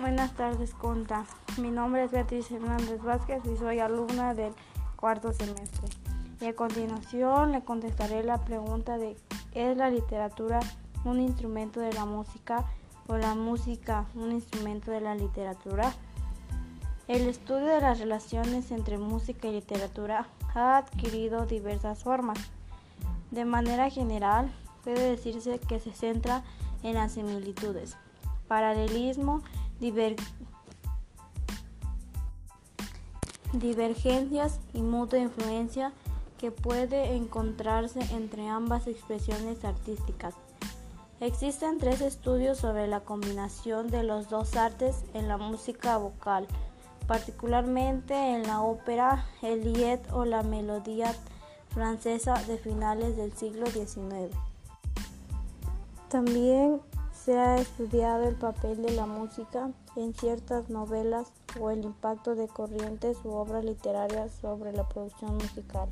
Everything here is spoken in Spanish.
Buenas tardes, Conta. Mi nombre es Beatriz Hernández Vázquez y soy alumna del cuarto semestre. Y a continuación le contestaré la pregunta de ¿es la literatura un instrumento de la música o la música un instrumento de la literatura? El estudio de las relaciones entre música y literatura ha adquirido diversas formas. De manera general, puede decirse que se centra en las similitudes, paralelismo, divergencias y mutua influencia que puede encontrarse entre ambas expresiones artísticas. Existen tres estudios sobre la combinación de los dos artes en la música vocal, particularmente en la ópera, el lied o la melodía francesa de finales del siglo XIX. También se ha estudiado el papel de la música en ciertas novelas o el impacto de corrientes u obras literarias sobre la producción musical.